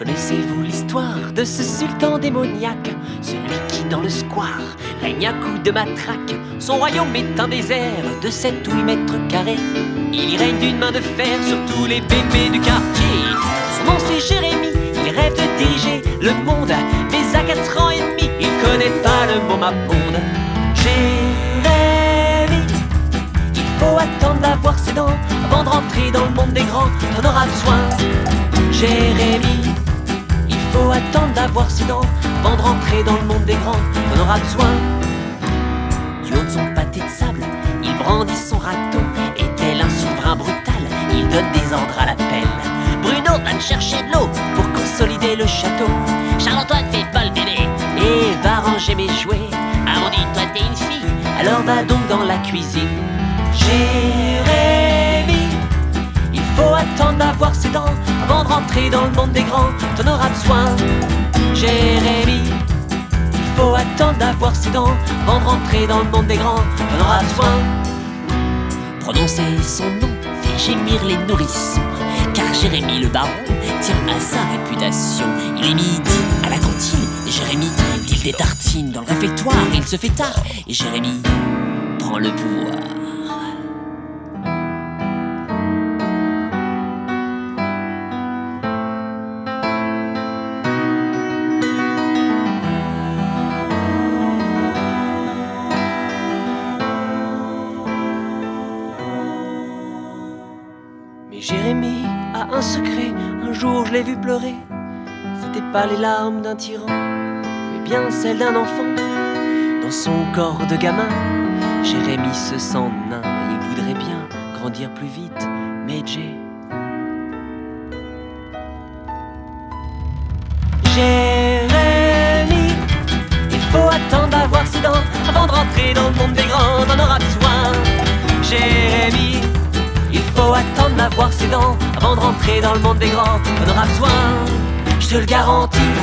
réfectoire de ce sultan démoniaque, celui qui dans le square règne à coups de matraque? Son royaume est un désert de 7 ou 8 mètres carrés. Il y règne d'une main de fer sur tous les bébés du quartier. Son nom c'est Jérémie, il rêve de diriger le monde, mais à 4 ans et demi, il connaît pas le mot maponde. Jérémie, il faut attendre d'avoir ses dents avant de rentrer dans le monde des grands, t'en auras besoin. Jérémie, il faut attendre d'avoir ses dents avant de rentrer dans le monde des grands, t'en auras besoin. Haut de son pâté de sable, il brandit son râteau, et tel un souverain brutal, il donne des ordres à la pelle. Bruno va te chercher de l'eau pour consolider le château. Charles-Antoine fait pas le bébé et va ranger mes jouets. Amandine, toi t'es une fille, alors va donc dans la cuisine. Jérémie, dans le monde des grands, t'en auras besoin. Jérémie, il faut attendre d'avoir ses dents avant de rentrer dans le monde des grands, t'en auras besoin. Prononcer son nom fait gémir les nourrissons, car Jérémie le baron tient à sa réputation. Il est midi à la cantine, et Jérémie, il détartine dans le réfectoire, il se fait tard, et Jérémie prend le pouvoir. Jérémie a un secret, un jour je l'ai vu pleurer. C'était pas les larmes d'un tyran, mais bien celles d'un enfant. Dans son corps de gamin, Jérémie se sent nain. Il voudrait bien grandir plus vite, mais Jay. Jérémie, il faut attendre d'avoir ses dents avant de rentrer dans le monde des grands, on aura besoin. D'avoir ses dents avant de rentrer dans le monde des grands, on aura besoin. Je te le garantis.